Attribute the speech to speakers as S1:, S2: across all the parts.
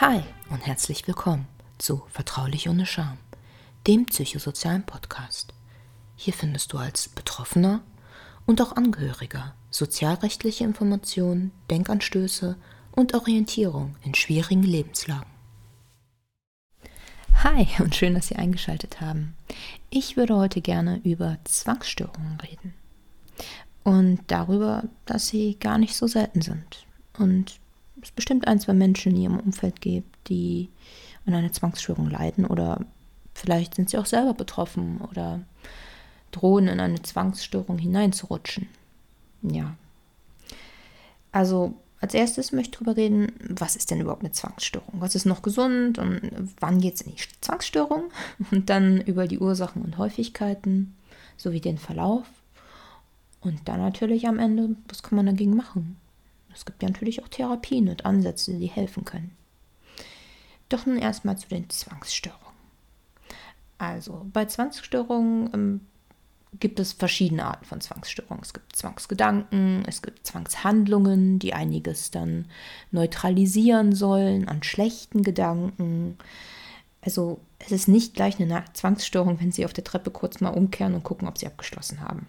S1: Hi und herzlich willkommen zu Vertraulich ohne Scham, dem psychosozialen Podcast. Hier findest du als Betroffener und auch Angehöriger sozialrechtliche Informationen, Denkanstöße und Orientierung in schwierigen Lebenslagen. Hi und schön, dass Sie eingeschaltet haben. Ich würde heute gerne über Zwangsstörungen reden und darüber, dass sie gar nicht so selten sind und es bestimmt ein, zwei Menschen in ihrem Umfeld gibt, die an einer Zwangsstörung leiden oder vielleicht sind sie auch selber betroffen oder drohen in eine Zwangsstörung hineinzurutschen. Ja. Also als erstes möchte ich darüber reden, was ist denn überhaupt eine Zwangsstörung? Was ist noch gesund und wann geht es in die Zwangsstörung? Und dann über die Ursachen und Häufigkeiten sowie den Verlauf. Und dann natürlich am Ende, was kann man dagegen machen? Es gibt ja natürlich auch Therapien und Ansätze, die helfen können. Doch nun erstmal zu den Zwangsstörungen. Also bei Zwangsstörungen ähm, gibt es verschiedene Arten von Zwangsstörungen. Es gibt Zwangsgedanken, es gibt Zwangshandlungen, die einiges dann neutralisieren sollen an schlechten Gedanken. Also es ist nicht gleich eine Zwangsstörung, wenn Sie auf der Treppe kurz mal umkehren und gucken, ob Sie abgeschlossen haben.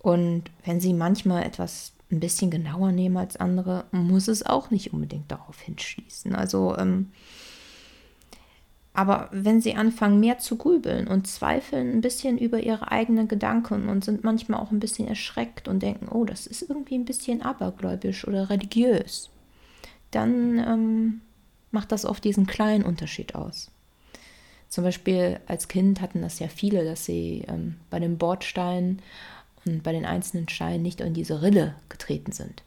S1: Und wenn Sie manchmal etwas ein bisschen genauer nehmen als andere, muss es auch nicht unbedingt darauf hinschließen. Also, ähm, aber wenn sie anfangen, mehr zu grübeln und zweifeln ein bisschen über ihre eigenen Gedanken und sind manchmal auch ein bisschen erschreckt und denken, oh, das ist irgendwie ein bisschen abergläubisch oder religiös, dann ähm, macht das oft diesen kleinen Unterschied aus. Zum Beispiel als Kind hatten das ja viele, dass sie ähm, bei dem Bordstein und bei den einzelnen Steinen nicht in diese Rille getreten sind.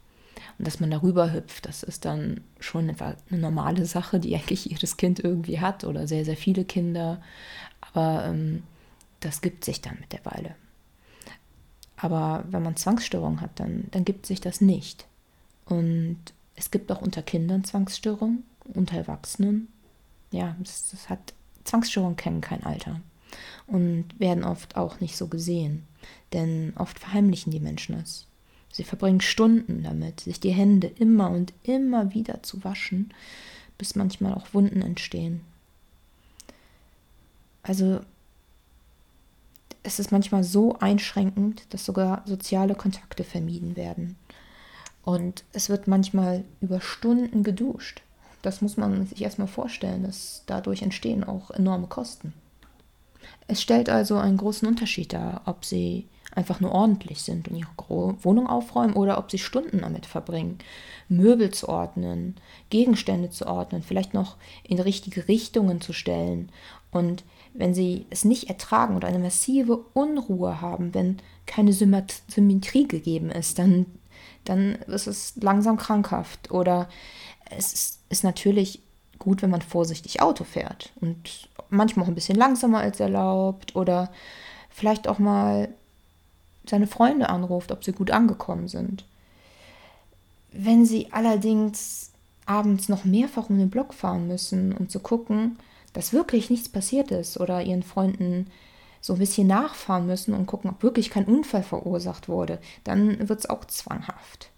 S1: Und dass man darüber hüpft, das ist dann schon eine normale Sache, die eigentlich jedes Kind irgendwie hat oder sehr, sehr viele Kinder. Aber ähm, das gibt sich dann mit der Weile. Aber wenn man Zwangsstörungen hat, dann, dann gibt sich das nicht. Und es gibt auch unter Kindern Zwangsstörungen, unter Erwachsenen. Ja, das, das hat Zwangsstörungen kennen kein Alter und werden oft auch nicht so gesehen. Denn oft verheimlichen die Menschen es. Sie verbringen Stunden damit, sich die Hände immer und immer wieder zu waschen, bis manchmal auch Wunden entstehen. Also es ist manchmal so einschränkend, dass sogar soziale Kontakte vermieden werden. Und es wird manchmal über Stunden geduscht. Das muss man sich erstmal vorstellen, dass dadurch entstehen auch enorme Kosten. Es stellt also einen großen Unterschied dar, ob sie einfach nur ordentlich sind und ihre Wohnung aufräumen oder ob sie Stunden damit verbringen, Möbel zu ordnen, Gegenstände zu ordnen, vielleicht noch in richtige Richtungen zu stellen. Und wenn sie es nicht ertragen oder eine massive Unruhe haben, wenn keine Symmetrie gegeben ist, dann, dann ist es langsam krankhaft. Oder es ist, ist natürlich gut, wenn man vorsichtig Auto fährt und manchmal auch ein bisschen langsamer als erlaubt oder vielleicht auch mal seine Freunde anruft, ob sie gut angekommen sind. Wenn sie allerdings abends noch mehrfach um den Block fahren müssen, um zu gucken, dass wirklich nichts passiert ist oder ihren Freunden so ein bisschen nachfahren müssen und gucken, ob wirklich kein Unfall verursacht wurde, dann wird es auch zwanghaft.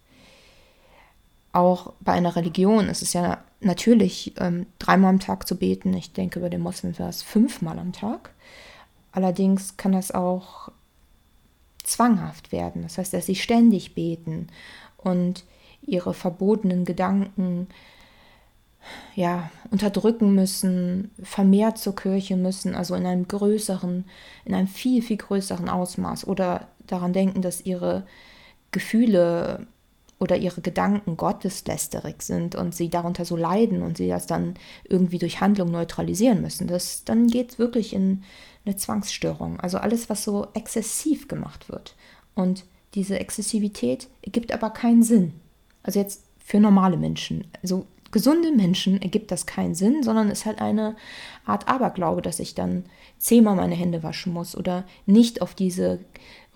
S1: Auch bei einer Religion ist es ja natürlich ähm, dreimal am Tag zu beten. Ich denke, bei den Moslems war es fünfmal am Tag. Allerdings kann das auch zwanghaft werden. Das heißt, dass sie ständig beten und ihre verbotenen Gedanken ja, unterdrücken müssen, vermehrt zur Kirche müssen, also in einem größeren, in einem viel, viel größeren Ausmaß oder daran denken, dass ihre Gefühle oder ihre Gedanken gotteslästerig sind und sie darunter so leiden und sie das dann irgendwie durch Handlung neutralisieren müssen, das, dann geht es wirklich in eine Zwangsstörung. Also alles, was so exzessiv gemacht wird. Und diese Exzessivität ergibt aber keinen Sinn. Also jetzt für normale Menschen. Also gesunde Menschen ergibt das keinen Sinn, sondern ist halt eine Art Aberglaube, dass ich dann zehnmal meine Hände waschen muss oder nicht auf diese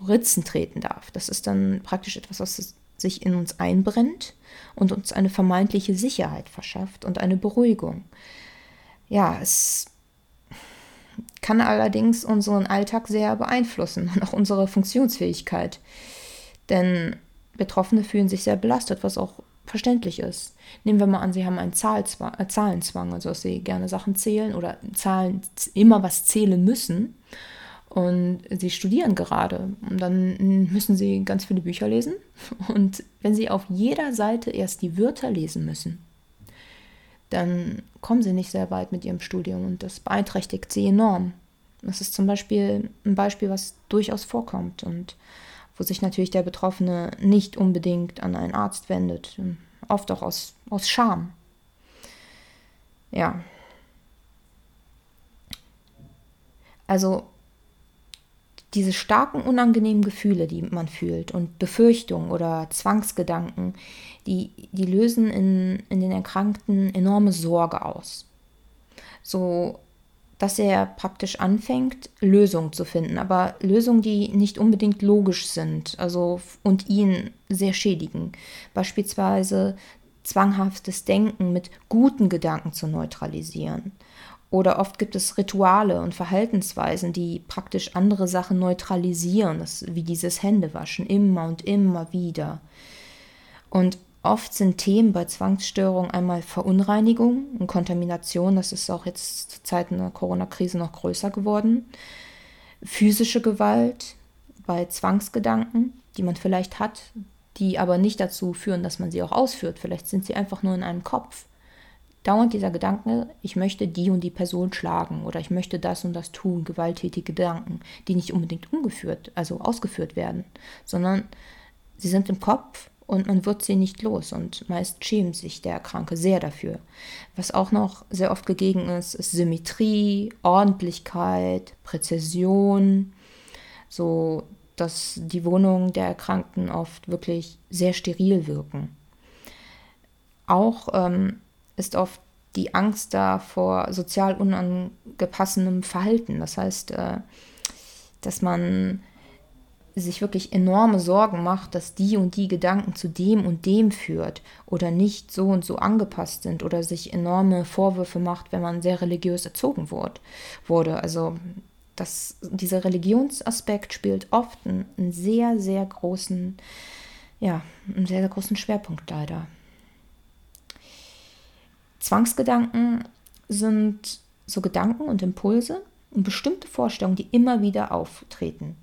S1: Ritzen treten darf. Das ist dann praktisch etwas, was sich in uns einbrennt und uns eine vermeintliche Sicherheit verschafft und eine Beruhigung. Ja, es kann allerdings unseren Alltag sehr beeinflussen und auch unsere Funktionsfähigkeit. Denn Betroffene fühlen sich sehr belastet, was auch verständlich ist. Nehmen wir mal an, Sie haben einen Zahlzwang, äh, Zahlenzwang, also dass Sie gerne Sachen zählen oder Zahlen immer was zählen müssen. Und Sie studieren gerade und dann müssen Sie ganz viele Bücher lesen. Und wenn Sie auf jeder Seite erst die Wörter lesen müssen, dann kommen Sie nicht sehr weit mit Ihrem Studium und das beeinträchtigt Sie enorm. Das ist zum Beispiel ein Beispiel, was durchaus vorkommt und wo sich natürlich der Betroffene nicht unbedingt an einen Arzt wendet, oft auch aus, aus Scham. Ja. Also diese starken unangenehmen Gefühle, die man fühlt und Befürchtungen oder Zwangsgedanken, die, die lösen in, in den Erkrankten enorme Sorge aus. So dass er praktisch anfängt, Lösungen zu finden, aber Lösungen, die nicht unbedingt logisch sind, also und ihn sehr schädigen. Beispielsweise zwanghaftes Denken mit guten Gedanken zu neutralisieren. Oder oft gibt es Rituale und Verhaltensweisen, die praktisch andere Sachen neutralisieren, das, wie dieses Händewaschen immer und immer wieder. Und Oft sind Themen bei Zwangsstörungen einmal Verunreinigung und Kontamination, das ist auch jetzt zu Zeiten der Corona-Krise noch größer geworden. Physische Gewalt bei Zwangsgedanken, die man vielleicht hat, die aber nicht dazu führen, dass man sie auch ausführt. Vielleicht sind sie einfach nur in einem Kopf. Dauernd dieser Gedanke, ich möchte die und die Person schlagen oder ich möchte das und das tun, gewalttätige Gedanken, die nicht unbedingt umgeführt, also ausgeführt werden, sondern sie sind im Kopf und man wird sie nicht los und meist schämt sich der Kranke sehr dafür. Was auch noch sehr oft gegeben ist, ist Symmetrie, Ordentlichkeit, Präzision, so dass die Wohnungen der Erkrankten oft wirklich sehr steril wirken. Auch ähm, ist oft die Angst da vor sozial unangepassenem Verhalten. Das heißt, äh, dass man sich wirklich enorme Sorgen macht, dass die und die Gedanken zu dem und dem führt oder nicht so und so angepasst sind oder sich enorme Vorwürfe macht, wenn man sehr religiös erzogen wurde. Also das, dieser Religionsaspekt spielt oft einen, einen sehr, sehr großen, ja, einen sehr, sehr großen Schwerpunkt leider. Zwangsgedanken sind so Gedanken und Impulse und bestimmte Vorstellungen, die immer wieder auftreten.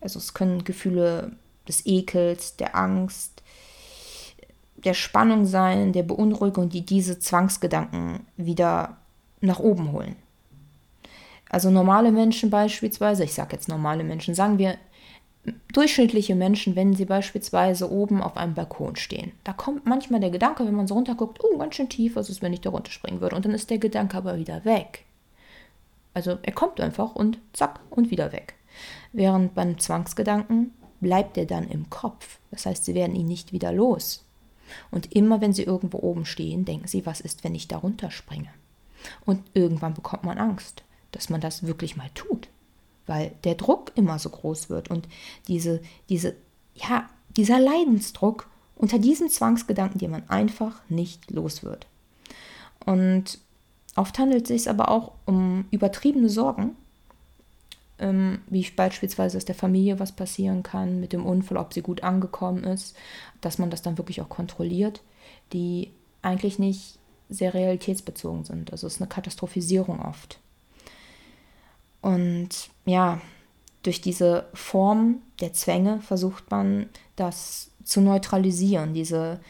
S1: Also es können Gefühle des Ekels, der Angst, der Spannung sein, der Beunruhigung, die diese Zwangsgedanken wieder nach oben holen. Also normale Menschen beispielsweise, ich sage jetzt normale Menschen, sagen wir durchschnittliche Menschen, wenn sie beispielsweise oben auf einem Balkon stehen. Da kommt manchmal der Gedanke, wenn man so runterguckt, oh, ganz schön tief, was ist, wenn ich da runterspringen würde. Und dann ist der Gedanke aber wieder weg. Also er kommt einfach und zack und wieder weg. Während beim Zwangsgedanken bleibt er dann im Kopf. Das heißt, sie werden ihn nicht wieder los. Und immer wenn sie irgendwo oben stehen, denken sie, was ist, wenn ich da runterspringe? Und irgendwann bekommt man Angst, dass man das wirklich mal tut, weil der Druck immer so groß wird und diese, diese, ja, dieser Leidensdruck unter diesen Zwangsgedanken, die man einfach nicht los wird. Und oft handelt es sich aber auch um übertriebene Sorgen, ähm, wie beispielsweise, dass der Familie was passieren kann mit dem Unfall, ob sie gut angekommen ist, dass man das dann wirklich auch kontrolliert, die eigentlich nicht sehr realitätsbezogen sind. Also es ist eine Katastrophisierung oft. Und ja, durch diese Form der Zwänge versucht man das zu neutralisieren, diese,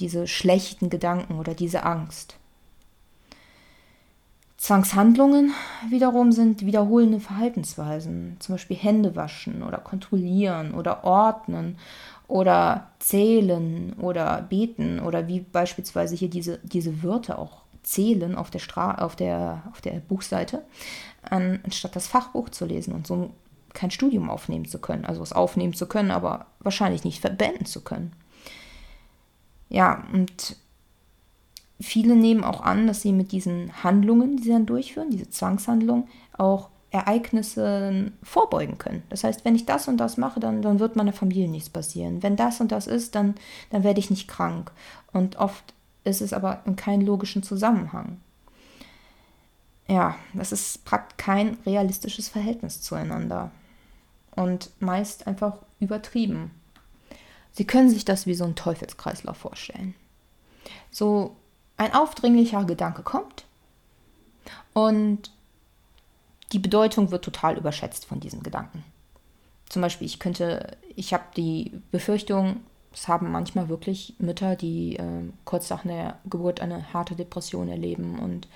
S1: diese schlechten Gedanken oder diese Angst. Zwangshandlungen wiederum sind wiederholende Verhaltensweisen, zum Beispiel Hände waschen oder kontrollieren oder ordnen oder zählen oder beten oder wie beispielsweise hier diese, diese Wörter auch zählen auf der, Stra auf der, auf der Buchseite, anstatt das Fachbuch zu lesen und so kein Studium aufnehmen zu können. Also es aufnehmen zu können, aber wahrscheinlich nicht beenden zu können. Ja, und viele nehmen auch an, dass sie mit diesen Handlungen, die sie dann durchführen, diese Zwangshandlungen, auch Ereignisse vorbeugen können. Das heißt, wenn ich das und das mache, dann, dann wird meiner Familie nichts passieren. Wenn das und das ist, dann, dann werde ich nicht krank. Und oft ist es aber in keinem logischen Zusammenhang. Ja, das ist praktisch kein realistisches Verhältnis zueinander. Und meist einfach übertrieben. Sie können sich das wie so einen Teufelskreislauf vorstellen. So ein aufdringlicher Gedanke kommt und die Bedeutung wird total überschätzt von diesem Gedanken. Zum Beispiel, ich könnte, ich habe die Befürchtung, es haben manchmal wirklich Mütter, die äh, kurz nach der Geburt eine harte Depression erleben und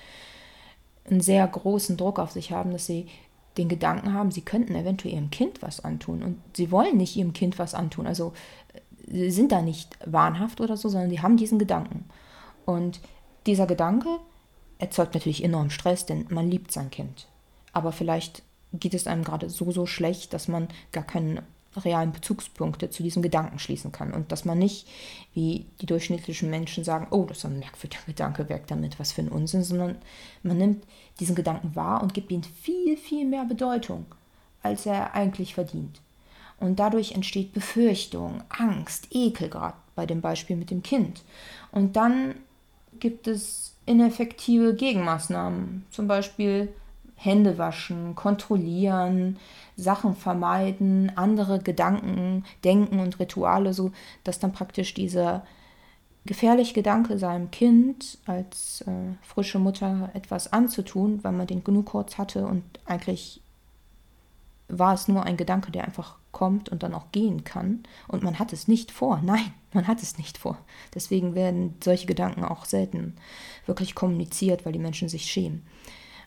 S1: einen sehr großen Druck auf sich haben, dass sie den Gedanken haben, sie könnten eventuell ihrem Kind was antun. Und sie wollen nicht ihrem Kind was antun. Also sie sind da nicht wahnhaft oder so, sondern sie haben diesen Gedanken. Und dieser Gedanke erzeugt natürlich enorm Stress, denn man liebt sein Kind. Aber vielleicht geht es einem gerade so, so schlecht, dass man gar keine realen Bezugspunkte zu diesem Gedanken schließen kann. Und dass man nicht, wie die durchschnittlichen Menschen sagen, oh, das ist ein merkwürdiger Gedanke, weg damit, was für ein Unsinn, sondern man nimmt diesen Gedanken wahr und gibt ihm viel, viel mehr Bedeutung, als er eigentlich verdient. Und dadurch entsteht Befürchtung, Angst, Ekel, gerade bei dem Beispiel mit dem Kind. Und dann gibt es ineffektive Gegenmaßnahmen, zum Beispiel Hände waschen, kontrollieren, Sachen vermeiden, andere Gedanken, Denken und Rituale, so dass dann praktisch dieser gefährliche Gedanke seinem Kind als äh, frische Mutter etwas anzutun, weil man den genug kurz hatte und eigentlich war es nur ein Gedanke, der einfach kommt und dann auch gehen kann. Und man hat es nicht vor. Nein, man hat es nicht vor. Deswegen werden solche Gedanken auch selten wirklich kommuniziert, weil die Menschen sich schämen.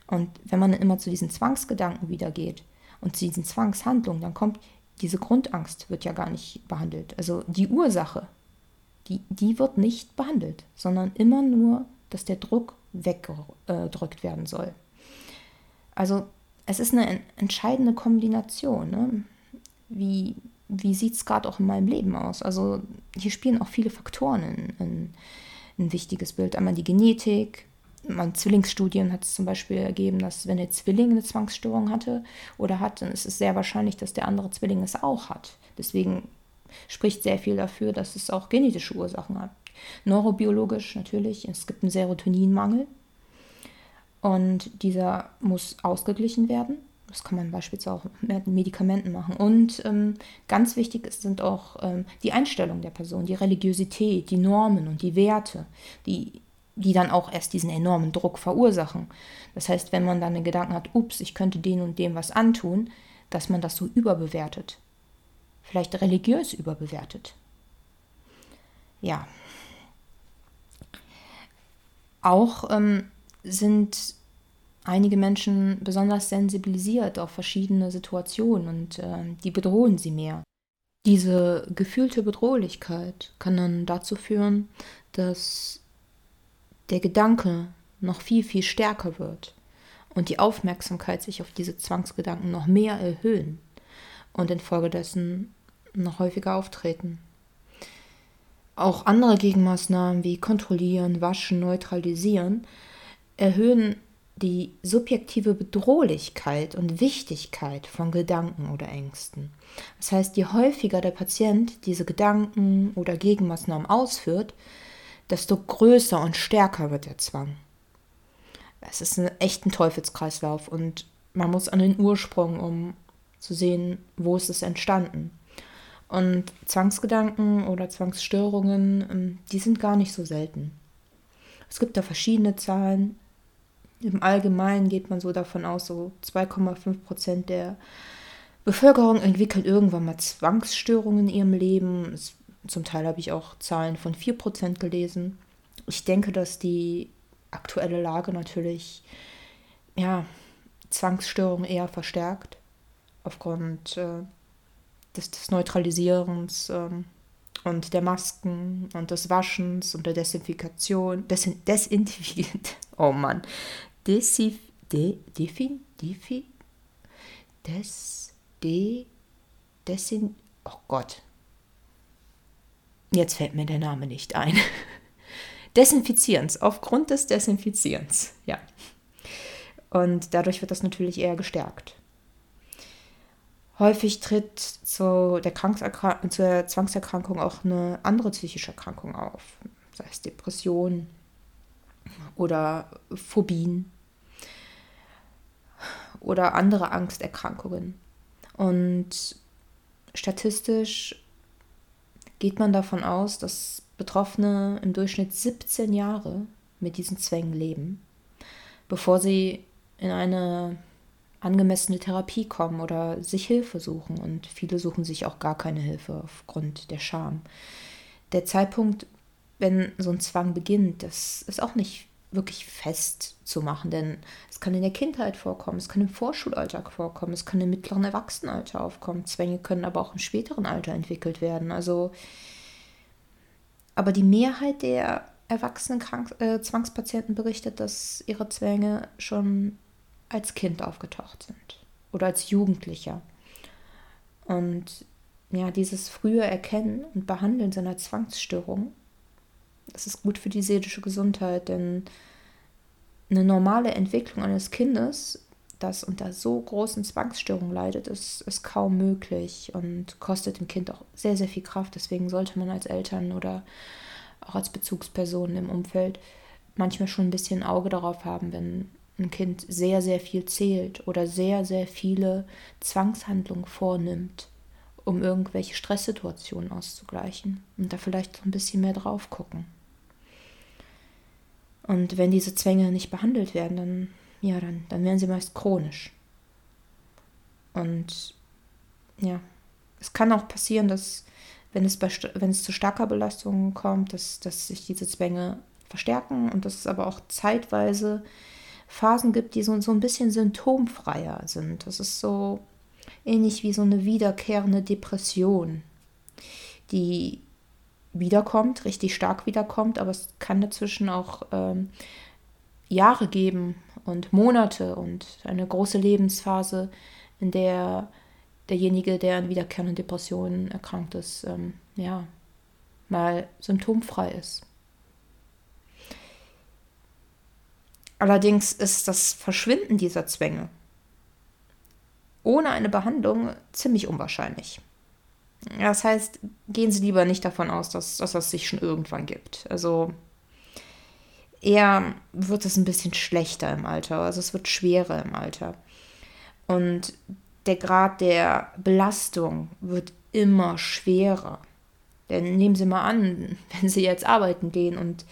S1: Und wenn man immer zu diesen Zwangsgedanken wieder geht und zu diesen Zwangshandlungen, dann kommt diese Grundangst wird ja gar nicht behandelt. Also die Ursache, die, die wird nicht behandelt, sondern immer nur, dass der Druck weggedrückt werden soll. Also es ist eine entscheidende Kombination. Ne? Wie, wie sieht es gerade auch in meinem Leben aus? Also hier spielen auch viele Faktoren in, in, ein wichtiges Bild. Einmal die Genetik, man Zwillingsstudien hat es zum Beispiel ergeben, dass wenn der Zwilling eine Zwangsstörung hatte oder hat, dann ist es sehr wahrscheinlich, dass der andere Zwilling es auch hat. Deswegen spricht sehr viel dafür, dass es auch genetische Ursachen hat. Neurobiologisch natürlich, es gibt einen Serotoninmangel und dieser muss ausgeglichen werden. Das kann man beispielsweise auch mit Medikamenten machen. Und ähm, ganz wichtig sind auch ähm, die Einstellung der Person, die Religiosität, die Normen und die Werte, die die dann auch erst diesen enormen Druck verursachen. Das heißt, wenn man dann den Gedanken hat, ups, ich könnte dem und dem was antun, dass man das so überbewertet. Vielleicht religiös überbewertet. Ja. Auch ähm, sind einige Menschen besonders sensibilisiert auf verschiedene Situationen und äh, die bedrohen sie mehr. Diese gefühlte Bedrohlichkeit kann dann dazu führen, dass der Gedanke noch viel, viel stärker wird und die Aufmerksamkeit sich auf diese Zwangsgedanken noch mehr erhöhen und infolgedessen noch häufiger auftreten. Auch andere Gegenmaßnahmen wie kontrollieren, waschen, neutralisieren erhöhen die subjektive Bedrohlichkeit und Wichtigkeit von Gedanken oder Ängsten. Das heißt, je häufiger der Patient diese Gedanken oder Gegenmaßnahmen ausführt, desto größer und stärker wird der Zwang. Es ist ein echter Teufelskreislauf und man muss an den Ursprung, um zu sehen, wo ist es entstanden. Und Zwangsgedanken oder Zwangsstörungen, ähm, die sind gar nicht so selten. Es gibt da verschiedene Zahlen. Im Allgemeinen geht man so davon aus, so 2,5 Prozent der Bevölkerung entwickelt irgendwann mal Zwangsstörungen in ihrem Leben. Es zum Teil habe ich auch Zahlen von 4% gelesen. Ich denke, dass die aktuelle Lage natürlich ja, Zwangsstörungen eher verstärkt aufgrund äh, des, des, Neutralisierens ähm, und der Masken und des Waschens und der Desinfikation. Desin, Desinfiziert. Oh Mann. Desif, de, defin, defi, des, de, desin, oh Gott, Jetzt fällt mir der Name nicht ein. Desinfizierens, aufgrund des Desinfizierens, ja. Und dadurch wird das natürlich eher gestärkt. Häufig tritt zu der, zur Zwangserkrankung auch eine andere psychische Erkrankung auf, sei es Depression oder Phobien oder andere Angsterkrankungen. Und statistisch geht man davon aus, dass Betroffene im Durchschnitt 17 Jahre mit diesen Zwängen leben, bevor sie in eine angemessene Therapie kommen oder sich Hilfe suchen. Und viele suchen sich auch gar keine Hilfe aufgrund der Scham. Der Zeitpunkt, wenn so ein Zwang beginnt, das ist auch nicht wirklich festzumachen, denn es kann in der Kindheit vorkommen, es kann im Vorschulalltag vorkommen, es kann im mittleren Erwachsenenalter aufkommen. Zwänge können aber auch im späteren Alter entwickelt werden. Also, aber die Mehrheit der erwachsenen Krank äh, Zwangspatienten berichtet, dass ihre Zwänge schon als Kind aufgetaucht sind oder als Jugendlicher. Und ja, dieses frühe Erkennen und Behandeln seiner Zwangsstörung, das ist gut für die seelische Gesundheit, denn eine normale Entwicklung eines Kindes, das unter so großen Zwangsstörungen leidet, ist, ist kaum möglich und kostet dem Kind auch sehr, sehr viel Kraft. Deswegen sollte man als Eltern oder auch als Bezugspersonen im Umfeld manchmal schon ein bisschen Auge darauf haben, wenn ein Kind sehr, sehr viel zählt oder sehr, sehr viele Zwangshandlungen vornimmt, um irgendwelche Stresssituationen auszugleichen und da vielleicht so ein bisschen mehr drauf gucken. Und wenn diese Zwänge nicht behandelt werden, dann, ja, dann, dann werden sie meist chronisch. Und ja, es kann auch passieren, dass wenn es, bei, wenn es zu starker Belastung kommt, dass, dass sich diese Zwänge verstärken und dass es aber auch zeitweise Phasen gibt, die so, so ein bisschen symptomfreier sind. Das ist so ähnlich wie so eine wiederkehrende Depression, die wiederkommt, richtig stark wiederkommt, aber es kann dazwischen auch ähm, Jahre geben und Monate und eine große Lebensphase, in der derjenige, der an wiederkehrenden Depressionen erkrankt ist, ähm, ja, mal symptomfrei ist. Allerdings ist das Verschwinden dieser Zwänge ohne eine Behandlung ziemlich unwahrscheinlich. Das heißt, gehen Sie lieber nicht davon aus, dass, dass das sich schon irgendwann gibt. Also eher wird es ein bisschen schlechter im Alter, also es wird schwerer im Alter. Und der Grad der Belastung wird immer schwerer. Denn nehmen Sie mal an, wenn Sie jetzt arbeiten gehen und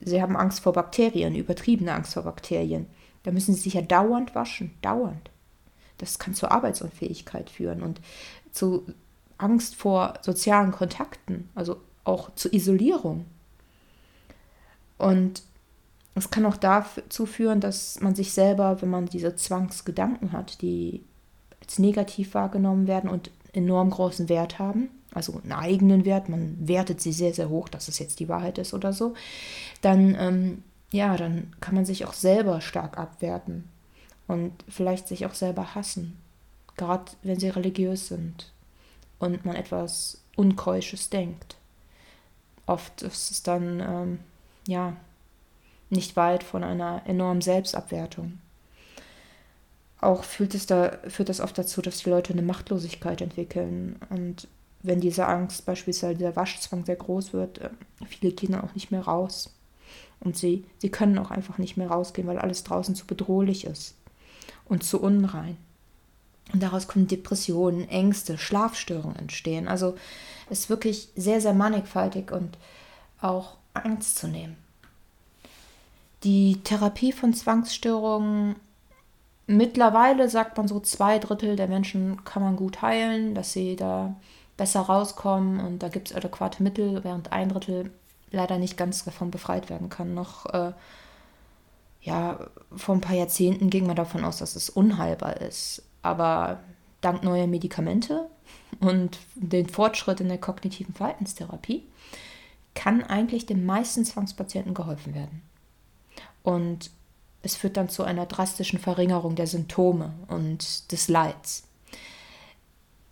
S1: Sie haben Angst vor Bakterien, übertriebene Angst vor Bakterien, dann müssen Sie sich ja dauernd waschen, dauernd. Das kann zur Arbeitsunfähigkeit führen und zu Angst vor sozialen Kontakten, also auch zur Isolierung. Und es kann auch dazu führen, dass man sich selber, wenn man diese Zwangsgedanken hat, die als negativ wahrgenommen werden und enorm großen Wert haben, also einen eigenen Wert, man wertet sie sehr, sehr hoch, dass es jetzt die Wahrheit ist oder so, dann, ähm, ja, dann kann man sich auch selber stark abwerten und vielleicht sich auch selber hassen, gerade wenn sie religiös sind und man etwas Unkeusches denkt. Oft ist es dann, ähm, ja, nicht weit von einer enormen Selbstabwertung. Auch führt es da, führt das oft dazu, dass die Leute eine Machtlosigkeit entwickeln. Und wenn diese Angst, beispielsweise dieser Waschzwang sehr groß wird, äh, viele dann auch nicht mehr raus. Und sie, sie können auch einfach nicht mehr rausgehen, weil alles draußen zu bedrohlich ist und zu unrein. Und daraus können Depressionen, Ängste, Schlafstörungen entstehen. Also es ist wirklich sehr, sehr mannigfaltig und auch Angst zu nehmen. Die Therapie von Zwangsstörungen, mittlerweile sagt man so, zwei Drittel der Menschen kann man gut heilen, dass sie da besser rauskommen und da gibt es adäquate Mittel, während ein Drittel leider nicht ganz davon befreit werden kann. Noch äh, ja, vor ein paar Jahrzehnten ging man davon aus, dass es unheilbar ist. Aber dank neuer Medikamente und den Fortschritt in der kognitiven Verhaltenstherapie kann eigentlich den meisten Zwangspatienten geholfen werden. Und es führt dann zu einer drastischen Verringerung der Symptome und des Leids.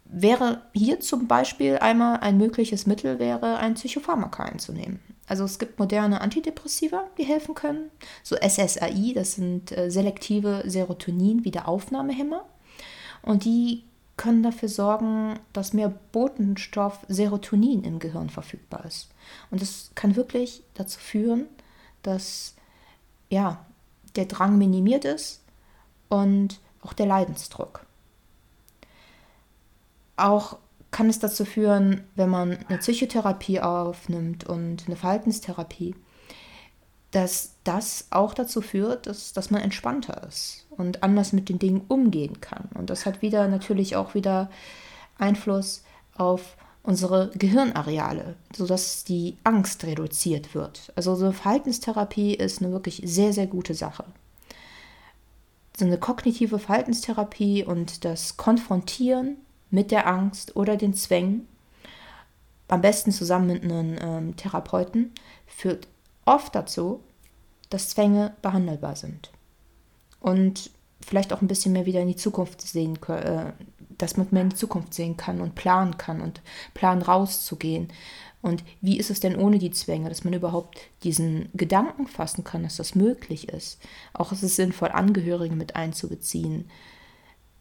S1: Wäre hier zum Beispiel einmal ein mögliches Mittel, wäre ein Psychopharmaka einzunehmen. Also es gibt moderne Antidepressiva, die helfen können. So SSRI, das sind äh, selektive Serotonin-Wiederaufnahmehämmer. Und die können dafür sorgen, dass mehr Botenstoff Serotonin im Gehirn verfügbar ist. Und das kann wirklich dazu führen, dass ja, der Drang minimiert ist und auch der Leidensdruck. Auch kann es dazu führen, wenn man eine Psychotherapie aufnimmt und eine Verhaltenstherapie, dass das auch dazu führt, dass, dass man entspannter ist und anders mit den Dingen umgehen kann. Und das hat wieder natürlich auch wieder Einfluss auf unsere Gehirnareale, sodass die Angst reduziert wird. Also so Verhaltenstherapie ist eine wirklich sehr, sehr gute Sache. So eine kognitive Verhaltenstherapie und das Konfrontieren mit der Angst oder den Zwängen, am besten zusammen mit einem ähm, Therapeuten, führt oft dazu, dass Zwänge behandelbar sind. Und vielleicht auch ein bisschen mehr wieder in die Zukunft sehen können, äh, dass man mehr in die Zukunft sehen kann und planen kann und planen rauszugehen. Und wie ist es denn ohne die Zwänge, dass man überhaupt diesen Gedanken fassen kann, dass das möglich ist? Auch ist es sinnvoll, Angehörige mit einzubeziehen,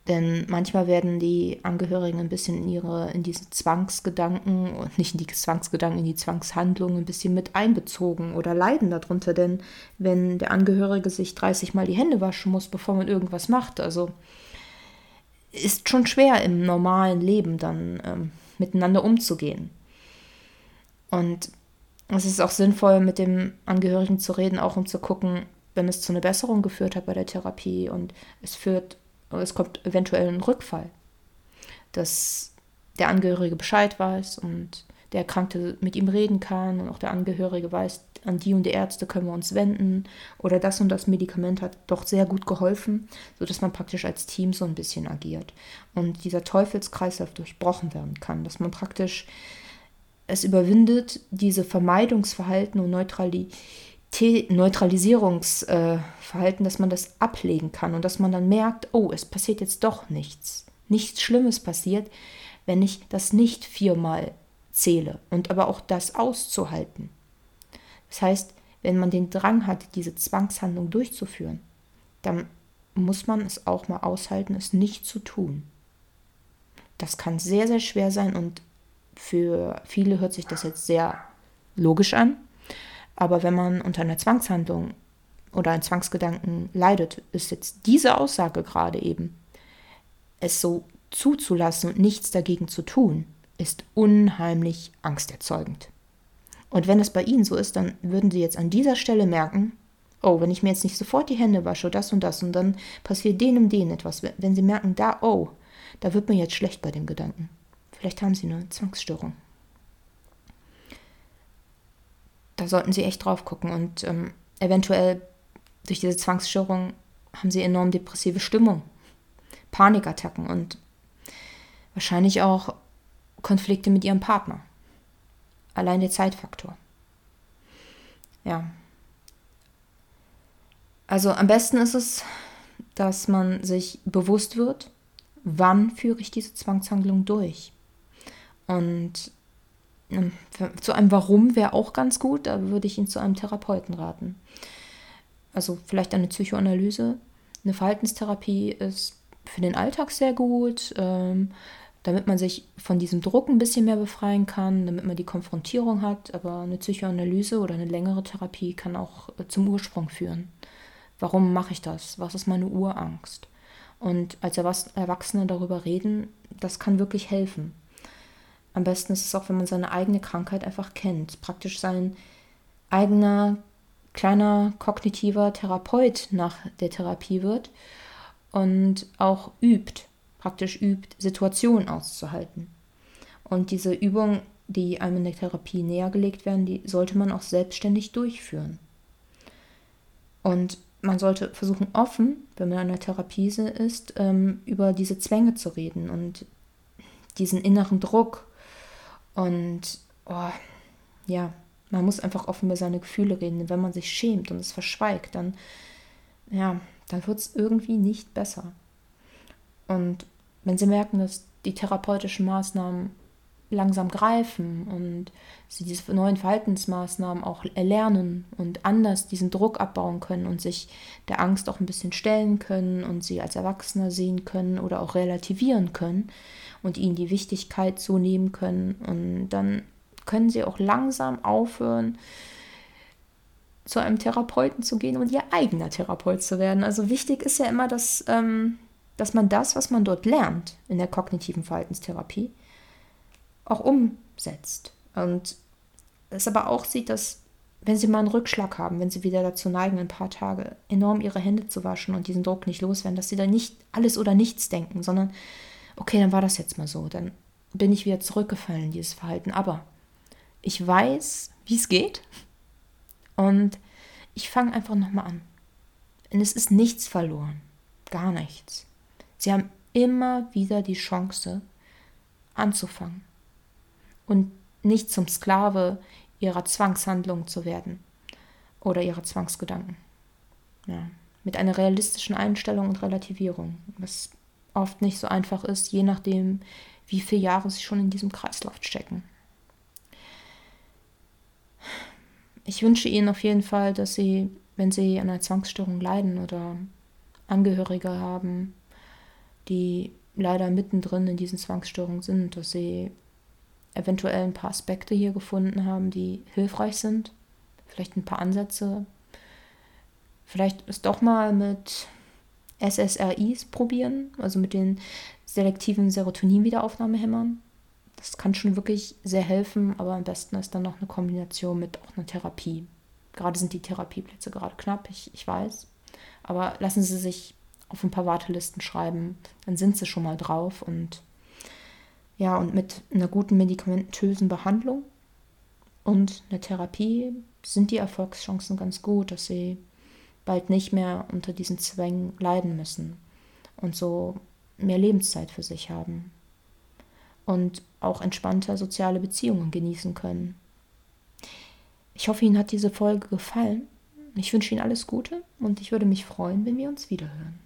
S1: denn manchmal werden die Angehörigen ein bisschen in ihre, in diesen Zwangsgedanken und nicht in die Zwangsgedanken, in die Zwangshandlungen ein bisschen mit einbezogen oder leiden darunter. Denn wenn der Angehörige sich 30 Mal die Hände waschen muss, bevor man irgendwas macht, also ist schon schwer im normalen Leben dann ähm, miteinander umzugehen. Und es ist auch sinnvoll, mit dem Angehörigen zu reden, auch um zu gucken, wenn es zu einer Besserung geführt hat bei der Therapie und es führt es kommt eventuell ein Rückfall, dass der Angehörige Bescheid weiß und der Erkrankte mit ihm reden kann und auch der Angehörige weiß, an die und die Ärzte können wir uns wenden oder das und das Medikament hat doch sehr gut geholfen, sodass man praktisch als Team so ein bisschen agiert und dieser Teufelskreislauf durchbrochen werden kann, dass man praktisch es überwindet, diese Vermeidungsverhalten und Neutralität Neutralisierungsverhalten, dass man das ablegen kann und dass man dann merkt, oh, es passiert jetzt doch nichts. Nichts Schlimmes passiert, wenn ich das nicht viermal zähle und aber auch das auszuhalten. Das heißt, wenn man den Drang hat, diese Zwangshandlung durchzuführen, dann muss man es auch mal aushalten, es nicht zu tun. Das kann sehr, sehr schwer sein und für viele hört sich das jetzt sehr logisch an. Aber wenn man unter einer Zwangshandlung oder einem Zwangsgedanken leidet, ist jetzt diese Aussage gerade eben, es so zuzulassen und nichts dagegen zu tun, ist unheimlich angsterzeugend. Und wenn es bei Ihnen so ist, dann würden Sie jetzt an dieser Stelle merken, oh, wenn ich mir jetzt nicht sofort die Hände wasche, das und das, und dann passiert denen und denen etwas. Wenn Sie merken, da, oh, da wird mir jetzt schlecht bei dem Gedanken. Vielleicht haben Sie eine Zwangsstörung da sollten sie echt drauf gucken. Und ähm, eventuell durch diese Zwangsstörung haben sie enorm depressive Stimmung, Panikattacken und wahrscheinlich auch Konflikte mit ihrem Partner. Allein der Zeitfaktor. Ja. Also am besten ist es, dass man sich bewusst wird, wann führe ich diese Zwangshandlung durch. Und zu einem Warum wäre auch ganz gut, da würde ich ihn zu einem Therapeuten raten. Also vielleicht eine Psychoanalyse. Eine Verhaltenstherapie ist für den Alltag sehr gut, ähm, damit man sich von diesem Druck ein bisschen mehr befreien kann, damit man die Konfrontierung hat. Aber eine Psychoanalyse oder eine längere Therapie kann auch äh, zum Ursprung führen. Warum mache ich das? Was ist meine Urangst? Und als Erwachsene darüber reden, das kann wirklich helfen. Am besten ist es auch, wenn man seine eigene Krankheit einfach kennt. Praktisch sein eigener kleiner kognitiver Therapeut nach der Therapie wird und auch übt, praktisch übt, Situationen auszuhalten. Und diese Übungen, die einem in der Therapie nähergelegt werden, die sollte man auch selbstständig durchführen. Und man sollte versuchen, offen, wenn man in einer Therapie ist, ähm, über diese Zwänge zu reden und diesen inneren Druck und oh, ja, man muss einfach offen über seine Gefühle reden. Wenn man sich schämt und es verschweigt, dann, ja, dann wird es irgendwie nicht besser. Und wenn sie merken, dass die therapeutischen Maßnahmen langsam greifen und sie diese neuen Verhaltensmaßnahmen auch erlernen und anders diesen Druck abbauen können und sich der Angst auch ein bisschen stellen können und sie als Erwachsener sehen können oder auch relativieren können, und ihnen die Wichtigkeit so nehmen können. Und dann können sie auch langsam aufhören, zu einem Therapeuten zu gehen und ihr eigener Therapeut zu werden. Also wichtig ist ja immer, dass, ähm, dass man das, was man dort lernt in der kognitiven Verhaltenstherapie, auch umsetzt. Und es aber auch sieht, dass wenn sie mal einen Rückschlag haben, wenn sie wieder dazu neigen, ein paar Tage enorm ihre Hände zu waschen und diesen Druck nicht loswerden, dass sie da nicht alles oder nichts denken, sondern okay, dann war das jetzt mal so, dann bin ich wieder zurückgefallen in dieses Verhalten. Aber ich weiß, wie es geht und ich fange einfach nochmal an. Und es ist nichts verloren, gar nichts. Sie haben immer wieder die Chance anzufangen und nicht zum Sklave ihrer Zwangshandlung zu werden oder ihrer Zwangsgedanken. Ja, mit einer realistischen Einstellung und Relativierung, was oft nicht so einfach ist, je nachdem, wie viele Jahre sie schon in diesem Kreislauf stecken. Ich wünsche Ihnen auf jeden Fall, dass Sie, wenn Sie an einer Zwangsstörung leiden oder Angehörige haben, die leider mittendrin in diesen Zwangsstörungen sind, dass Sie eventuell ein paar Aspekte hier gefunden haben, die hilfreich sind. Vielleicht ein paar Ansätze. Vielleicht es doch mal mit SSRIs probieren, also mit den selektiven Serotonin-Wiederaufnahmehämmern. Das kann schon wirklich sehr helfen, aber am besten ist dann noch eine Kombination mit auch einer Therapie. Gerade sind die Therapieplätze gerade knapp, ich, ich weiß. Aber lassen Sie sich auf ein paar Wartelisten schreiben, dann sind Sie schon mal drauf und ja, und mit einer guten medikamentösen Behandlung und einer Therapie sind die Erfolgschancen ganz gut, dass sie bald nicht mehr unter diesen Zwängen leiden müssen und so mehr Lebenszeit für sich haben und auch entspannter soziale Beziehungen genießen können. Ich hoffe, Ihnen hat diese Folge gefallen. Ich wünsche Ihnen alles Gute und ich würde mich freuen, wenn wir uns wiederhören.